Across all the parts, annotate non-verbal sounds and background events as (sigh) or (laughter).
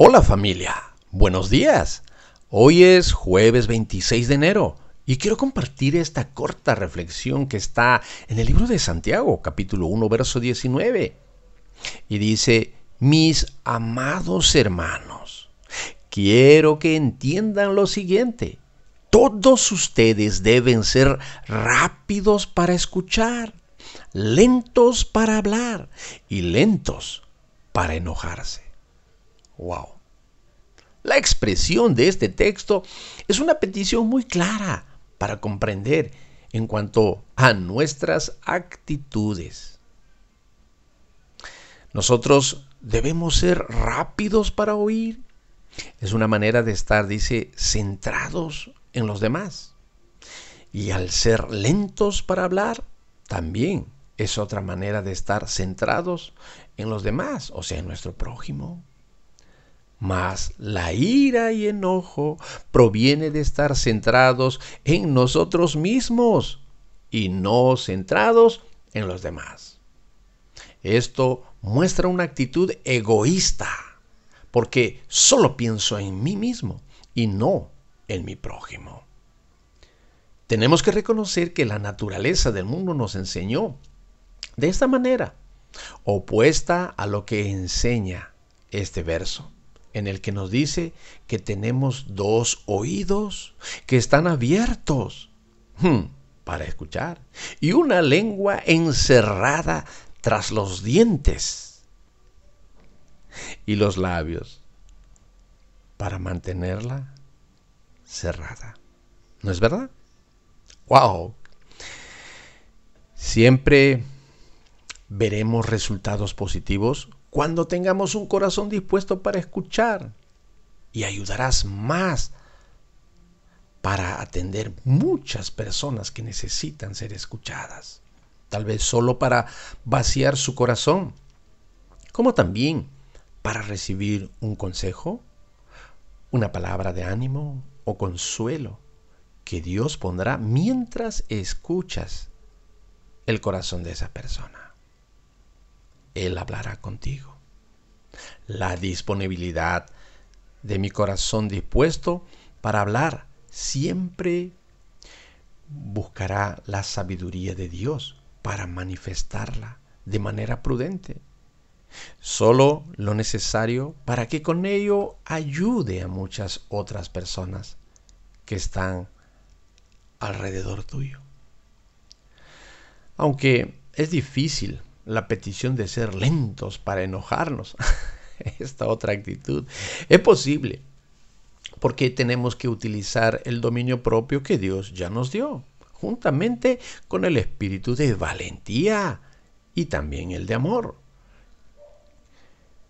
Hola familia, buenos días. Hoy es jueves 26 de enero y quiero compartir esta corta reflexión que está en el libro de Santiago, capítulo 1, verso 19. Y dice, mis amados hermanos, quiero que entiendan lo siguiente. Todos ustedes deben ser rápidos para escuchar, lentos para hablar y lentos para enojarse. Wow. La expresión de este texto es una petición muy clara para comprender en cuanto a nuestras actitudes. Nosotros debemos ser rápidos para oír. Es una manera de estar, dice, centrados en los demás. Y al ser lentos para hablar, también es otra manera de estar centrados en los demás, o sea, en nuestro prójimo. Mas la ira y enojo proviene de estar centrados en nosotros mismos y no centrados en los demás. Esto muestra una actitud egoísta, porque solo pienso en mí mismo y no en mi prójimo. Tenemos que reconocer que la naturaleza del mundo nos enseñó de esta manera, opuesta a lo que enseña este verso en el que nos dice que tenemos dos oídos que están abiertos hmm, para escuchar y una lengua encerrada tras los dientes y los labios para mantenerla cerrada. ¿No es verdad? ¡Wow! Siempre veremos resultados positivos cuando tengamos un corazón dispuesto para escuchar y ayudarás más para atender muchas personas que necesitan ser escuchadas. Tal vez solo para vaciar su corazón, como también para recibir un consejo, una palabra de ánimo o consuelo que Dios pondrá mientras escuchas el corazón de esa persona. Él hablará contigo. La disponibilidad de mi corazón dispuesto para hablar siempre buscará la sabiduría de Dios para manifestarla de manera prudente. Solo lo necesario para que con ello ayude a muchas otras personas que están alrededor tuyo. Aunque es difícil la petición de ser lentos para enojarnos. (laughs) Esta otra actitud es posible porque tenemos que utilizar el dominio propio que Dios ya nos dio, juntamente con el espíritu de valentía y también el de amor,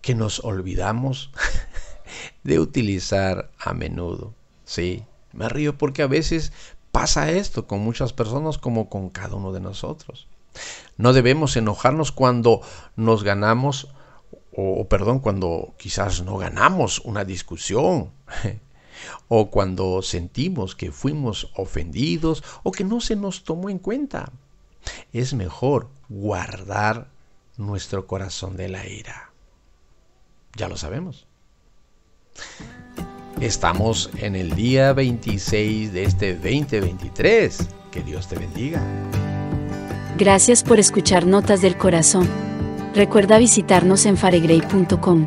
que nos olvidamos (laughs) de utilizar a menudo. Sí, me río porque a veces pasa esto con muchas personas como con cada uno de nosotros. No debemos enojarnos cuando nos ganamos, o perdón, cuando quizás no ganamos una discusión, (laughs) o cuando sentimos que fuimos ofendidos o que no se nos tomó en cuenta. Es mejor guardar nuestro corazón de la ira. Ya lo sabemos. Estamos en el día 26 de este 2023. Que Dios te bendiga. Gracias por escuchar Notas del Corazón. Recuerda visitarnos en faregrey.com.